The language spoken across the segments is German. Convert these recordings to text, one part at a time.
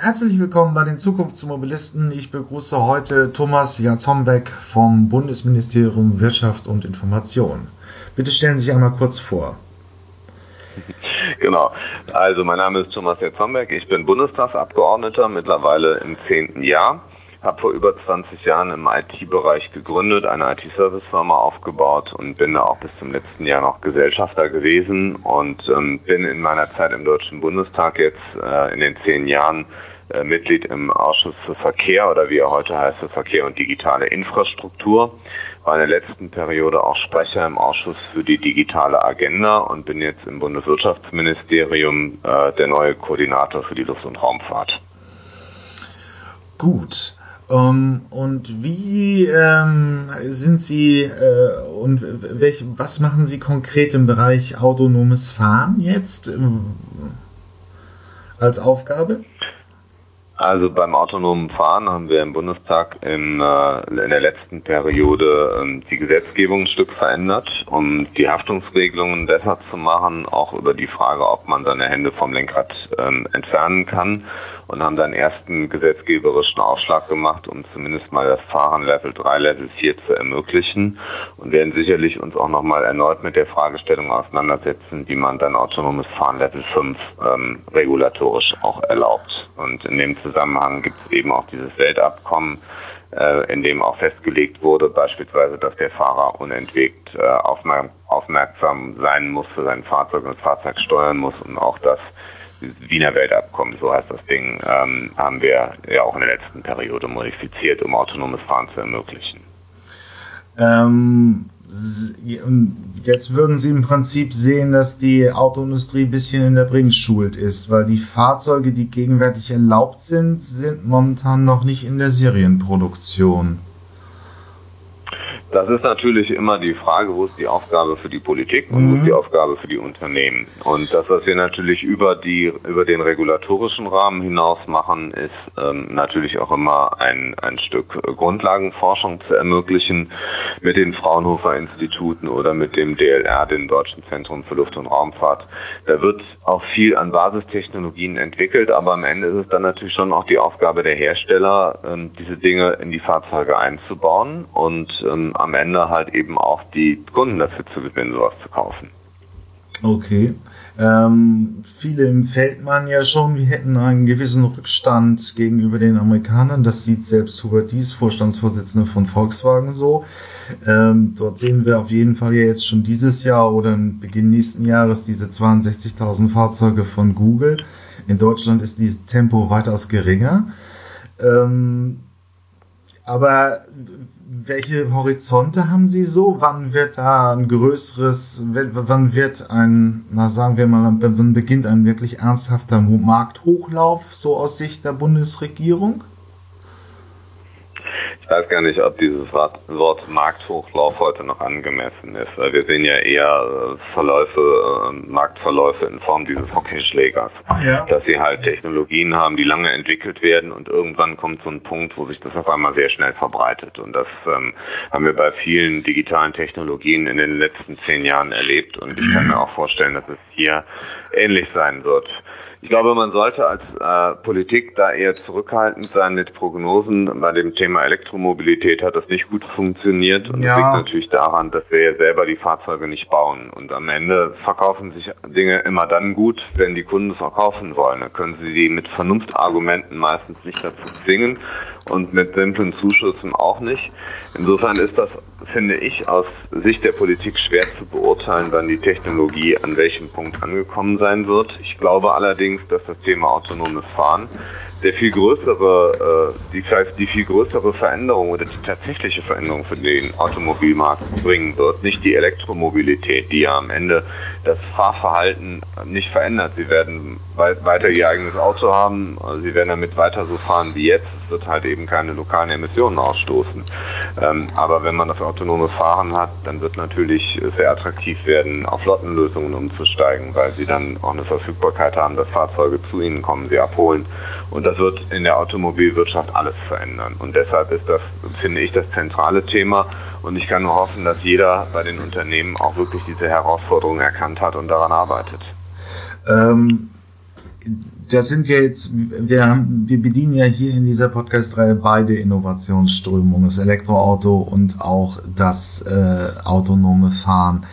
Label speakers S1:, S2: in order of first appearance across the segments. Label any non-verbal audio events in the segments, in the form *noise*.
S1: Herzlich willkommen bei den Zukunftsmobilisten. Ich begrüße heute Thomas Jatzombeck vom Bundesministerium Wirtschaft und Information. Bitte stellen Sie sich einmal kurz vor. *laughs*
S2: Genau. Also mein Name ist Thomas Jatzombeck. Ich bin Bundestagsabgeordneter, mittlerweile im zehnten Jahr. Habe vor über 20 Jahren im IT-Bereich gegründet, eine IT-Service-Firma aufgebaut und bin da auch bis zum letzten Jahr noch Gesellschafter gewesen und ähm, bin in meiner Zeit im Deutschen Bundestag jetzt äh, in den zehn Jahren äh, Mitglied im Ausschuss für Verkehr oder wie er heute heißt, für Verkehr und digitale Infrastruktur. War in der letzten Periode auch Sprecher im Ausschuss für die digitale Agenda und bin jetzt im Bundeswirtschaftsministerium äh, der neue Koordinator für die Luft- und Raumfahrt.
S1: Gut. Um, ähm, und wie ähm, sind Sie äh, und welch, was machen Sie konkret im Bereich autonomes Fahren jetzt äh, als Aufgabe?
S2: Also beim autonomen Fahren haben wir im Bundestag in, äh, in der letzten Periode ähm, die Gesetzgebung ein Stück verändert, um die Haftungsregelungen besser zu machen, auch über die Frage, ob man seine Hände vom Lenkrad ähm, entfernen kann und haben dann ersten gesetzgeberischen Aufschlag gemacht, um zumindest mal das Fahren Level 3, Level 4 zu ermöglichen und werden sicherlich uns auch nochmal erneut mit der Fragestellung auseinandersetzen, wie man dann autonomes Fahren Level 5 ähm, regulatorisch auch erlaubt. Und in dem Zusammenhang gibt es eben auch dieses Weltabkommen, äh, in dem auch festgelegt wurde, beispielsweise, dass der Fahrer unentwegt äh, aufmerksam sein muss für sein Fahrzeug und das Fahrzeug steuern muss und auch das Wiener Weltabkommen, so heißt das Ding, ähm, haben wir ja auch in der letzten Periode modifiziert, um autonomes Fahren zu ermöglichen.
S1: Ähm, jetzt würden Sie im Prinzip sehen, dass die Autoindustrie ein bisschen in der Bringschuld ist, weil die Fahrzeuge, die gegenwärtig erlaubt sind, sind momentan noch nicht in der Serienproduktion.
S2: Das ist natürlich immer die Frage, wo ist die Aufgabe für die Politik und mhm. wo ist die mhm. Aufgabe für die Unternehmen. Und das, was wir natürlich über die über den regulatorischen Rahmen hinaus machen, ist ähm, natürlich auch immer ein ein Stück Grundlagenforschung zu ermöglichen mit den Fraunhofer Instituten oder mit dem DLR, dem Deutschen Zentrum für Luft- und Raumfahrt. Da wird auch viel an Basistechnologien entwickelt, aber am Ende ist es dann natürlich schon auch die Aufgabe der Hersteller, ähm, diese Dinge in die Fahrzeuge einzubauen und ähm, am Ende halt eben auch die Kunden dafür zu gewinnen, sowas zu kaufen.
S1: Okay. Ähm, viele empfällt man ja schon, wir hätten einen gewissen Rückstand gegenüber den Amerikanern. Das sieht selbst Hubert Dies, Vorstandsvorsitzender von Volkswagen, so. Ähm, dort sehen wir auf jeden Fall ja jetzt schon dieses Jahr oder im Beginn nächsten Jahres diese 62.000 Fahrzeuge von Google. In Deutschland ist dieses Tempo weitaus geringer. Ähm, aber welche Horizonte haben Sie so? Wann wird da ein größeres, wann wird ein, na sagen wir mal, wann beginnt ein wirklich ernsthafter Markthochlauf so aus Sicht der Bundesregierung?
S2: Ich weiß gar nicht, ob dieses Wort Markthochlauf heute noch angemessen ist. Wir sehen ja eher äh, Verläufe, äh, Marktverläufe in Form dieses Hockeyschlägers. Ja. Dass sie halt Technologien haben, die lange entwickelt werden und irgendwann kommt so ein Punkt, wo sich das auf einmal sehr schnell verbreitet. Und das ähm, haben wir bei vielen digitalen Technologien in den letzten zehn Jahren erlebt. Und ich kann mir auch vorstellen, dass es hier ähnlich sein wird. Ich glaube, man sollte als äh, Politik da eher zurückhaltend sein mit Prognosen. Bei dem Thema Elektromobilität hat das nicht gut funktioniert und ja. das liegt natürlich daran, dass wir ja selber die Fahrzeuge nicht bauen. Und am Ende verkaufen sich Dinge immer dann gut, wenn die Kunden es auch kaufen wollen. Dann können sie die mit Vernunftargumenten meistens nicht dazu zwingen und mit simplen Zuschüssen auch nicht. Insofern ist das, finde ich, aus Sicht der Politik schwer zu beurteilen, wann die Technologie an welchem Punkt angekommen sein wird. Ich glaube allerdings, dass das Thema autonomes Fahren der viel größere, äh, die, die viel größere Veränderung oder die tatsächliche Veränderung für den Automobilmarkt bringen wird. Nicht die Elektromobilität, die ja am Ende das Fahrverhalten nicht verändert. Sie werden weiter ihr eigenes Auto haben, sie werden damit weiter so fahren wie jetzt. Es wird halt eben keine lokalen Emissionen ausstoßen. Ähm, aber wenn man das autonome Fahren hat, dann wird natürlich sehr attraktiv werden, auf Flottenlösungen umzusteigen, weil sie dann auch eine Verfügbarkeit haben, dass Fahrzeuge zu ihnen kommen, sie abholen und das wird in der Automobilwirtschaft alles verändern. Und deshalb ist das, finde ich, das zentrale Thema. Und ich kann nur hoffen, dass jeder bei den Unternehmen auch wirklich diese Herausforderung erkannt hat und daran arbeitet.
S1: Ähm, da sind wir jetzt, wir haben, wir bedienen ja hier in dieser Podcast-Reihe beide Innovationsströmungen, das Elektroauto und auch das äh, autonome Fahren.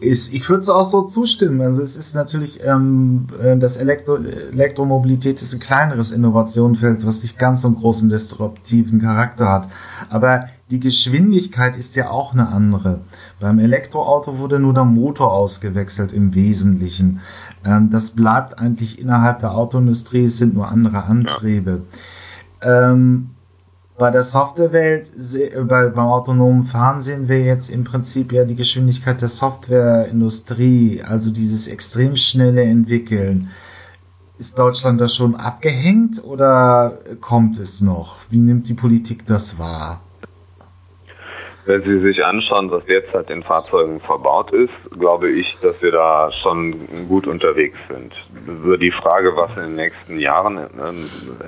S1: Ist, ich würde es auch so zustimmen. Also es ist natürlich, ähm, äh, das Elektro Elektromobilität ist ein kleineres Innovationsfeld, was nicht ganz so einen großen disruptiven Charakter hat. Aber die Geschwindigkeit ist ja auch eine andere. Beim Elektroauto wurde nur der Motor ausgewechselt im Wesentlichen. Ähm, das bleibt eigentlich innerhalb der Autoindustrie, es sind nur andere Antriebe. Ja. Ähm, bei der Softwarewelt, bei, beim autonomen Fahren sehen wir jetzt im Prinzip ja die Geschwindigkeit der Softwareindustrie, also dieses extrem schnelle Entwickeln. Ist Deutschland da schon abgehängt oder kommt es noch? Wie nimmt die Politik das wahr?
S2: Wenn Sie sich anschauen, was jetzt halt in Fahrzeugen verbaut ist, glaube ich, dass wir da schon gut unterwegs sind. Über die Frage, was in den nächsten Jahren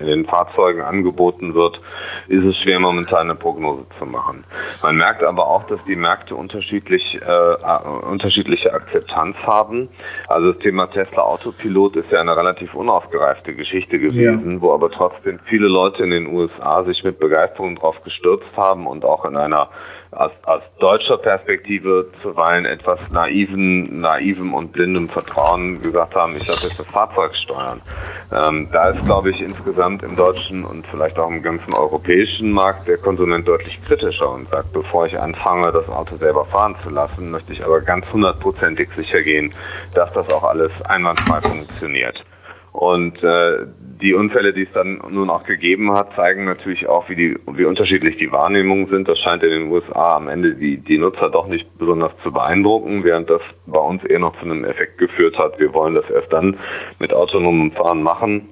S2: in den Fahrzeugen angeboten wird, ist es schwer, momentan eine Prognose zu machen. Man merkt aber auch, dass die Märkte unterschiedlich, äh, unterschiedliche Akzeptanz haben. Also das Thema Tesla Autopilot ist ja eine relativ unausgereifte Geschichte gewesen, ja. wo aber trotzdem viele Leute in den USA sich mit Begeisterung drauf gestürzt haben und auch in einer aus, aus deutscher Perspektive zuweilen etwas naiven, naivem und blindem Vertrauen gesagt haben, ich lasse jetzt das Fahrzeug. Ähm, da ist, glaube ich, insgesamt im deutschen und vielleicht auch im ganzen europäischen Markt der Konsument deutlich kritischer und sagt, bevor ich anfange, das Auto selber fahren zu lassen, möchte ich aber ganz hundertprozentig sicher gehen, dass das auch alles einwandfrei funktioniert. Und äh, die Unfälle, die es dann nun auch gegeben hat, zeigen natürlich auch, wie, die, wie unterschiedlich die Wahrnehmungen sind. Das scheint in den USA am Ende die, die Nutzer doch nicht besonders zu beeindrucken, während das bei uns eher noch zu einem Effekt geführt hat. Wir wollen das erst dann mit autonomem Fahren machen,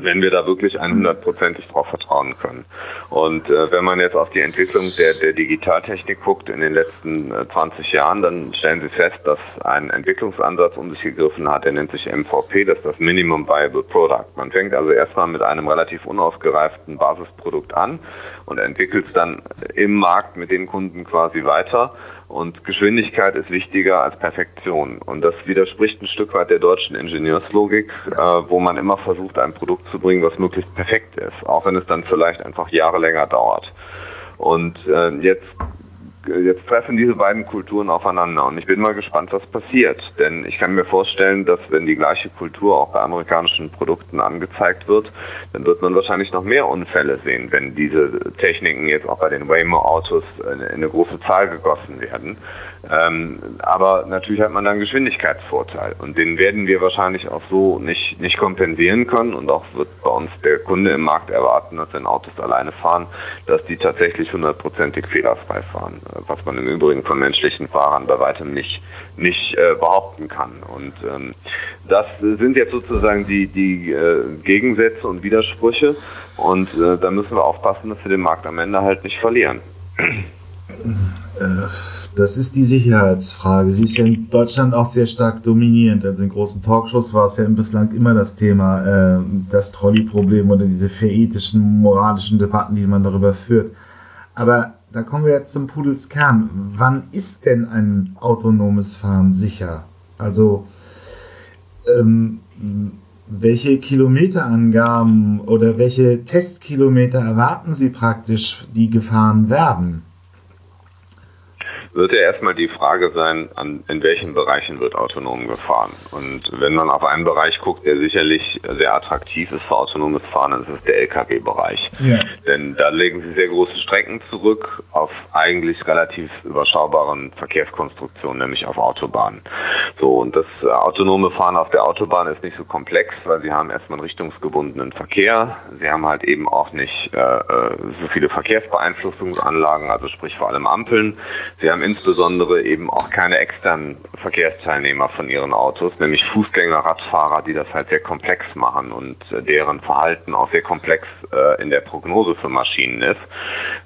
S2: wenn wir da wirklich 100%ig drauf vertrauen können. Und äh, wenn man jetzt auf die Entwicklung der, der Digitaltechnik guckt in den letzten äh, 20 Jahren, dann stellen Sie fest, dass ein Entwicklungsansatz um sich gegriffen hat, der nennt sich MVP, das ist das Minimum Viable Product. Man fängt also erstmal mit einem relativ unausgereiften Basisprodukt an und entwickelt es dann im Markt mit den Kunden quasi weiter und Geschwindigkeit ist wichtiger als Perfektion. Und das widerspricht ein Stück weit der deutschen Ingenieurslogik, äh, wo man immer versucht, ein Produkt zu bringen, was möglichst perfekt ist, auch wenn es dann vielleicht einfach Jahre länger dauert. Und äh, jetzt jetzt treffen diese beiden Kulturen aufeinander und ich bin mal gespannt, was passiert. Denn ich kann mir vorstellen, dass wenn die gleiche Kultur auch bei amerikanischen Produkten angezeigt wird, dann wird man wahrscheinlich noch mehr Unfälle sehen, wenn diese Techniken jetzt auch bei den Waymo-Autos in eine große Zahl gegossen werden. Ähm, aber natürlich hat man dann Geschwindigkeitsvorteil und den werden wir wahrscheinlich auch so nicht, nicht kompensieren können und auch wird bei uns der Kunde im Markt erwarten, dass wenn Autos alleine fahren, dass die tatsächlich hundertprozentig fehlerfrei fahren, was man im Übrigen von menschlichen Fahrern bei weitem nicht, nicht äh, behaupten kann. Und ähm, das sind jetzt sozusagen die, die äh, Gegensätze und Widersprüche und äh, da müssen wir aufpassen, dass wir den Markt am Ende halt nicht verlieren.
S1: Äh, das ist die Sicherheitsfrage. Sie ist ja in Deutschland auch sehr stark dominierend. Also in großen Talkshows war es ja bislang immer das Thema, äh, das Trolley-Problem oder diese verethischen, moralischen Debatten, die man darüber führt. Aber da kommen wir jetzt zum Pudels Kern. Wann ist denn ein autonomes Fahren sicher? Also ähm, welche Kilometerangaben oder welche Testkilometer erwarten Sie praktisch, die gefahren werden?
S2: Wird ja erstmal die Frage sein, an, in welchen Bereichen wird autonom gefahren. Und wenn man auf einen Bereich guckt, der sicherlich sehr attraktiv ist für autonomes Fahren, dann ist es der Lkw-Bereich. Ja. Denn da legen sie sehr große Strecken zurück auf eigentlich relativ überschaubaren Verkehrskonstruktionen, nämlich auf Autobahnen. So, und das autonome Fahren auf der Autobahn ist nicht so komplex, weil sie haben erstmal einen richtungsgebundenen Verkehr. Sie haben halt eben auch nicht äh, äh so viele Verkehrsbeeinflussungsanlagen, also sprich vor allem Ampeln. Sie haben insbesondere eben auch keine externen Verkehrsteilnehmer von ihren Autos, nämlich Fußgänger, Radfahrer, die das halt sehr komplex machen und äh, deren Verhalten auch sehr komplex äh, in der Prognose für Maschinen ist.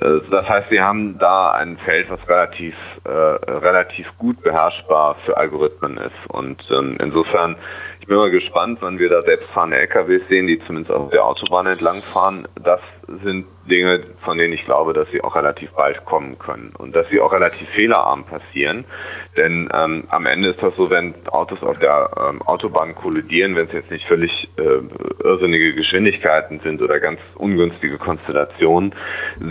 S2: Äh, das heißt, wir haben da ein Feld, was relativ äh, relativ gut beherrschbar für Algorithmen ist und ähm, insofern ich bin mal gespannt, wann wir da selbstfahrende LKWs sehen, die zumindest auf der Autobahn entlangfahren. Das sind Dinge, von denen ich glaube, dass sie auch relativ bald kommen können und dass sie auch relativ fehlerarm passieren. Denn ähm, am Ende ist das so, wenn Autos auf der ähm, Autobahn kollidieren, wenn es jetzt nicht völlig äh, irrsinnige Geschwindigkeiten sind oder ganz ungünstige Konstellationen,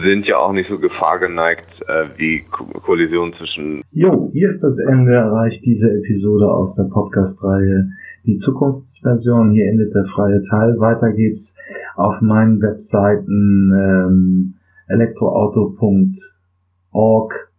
S2: sind ja auch nicht so gefahrgeneigt äh, wie Ko Kollisionen zwischen.
S1: Jo, hier ist das Ende erreicht diese Episode aus der Podcast-Reihe die Zukunftsversion. Hier endet der freie Teil. Weiter geht's auf meinen Webseiten ähm, elektroauto.org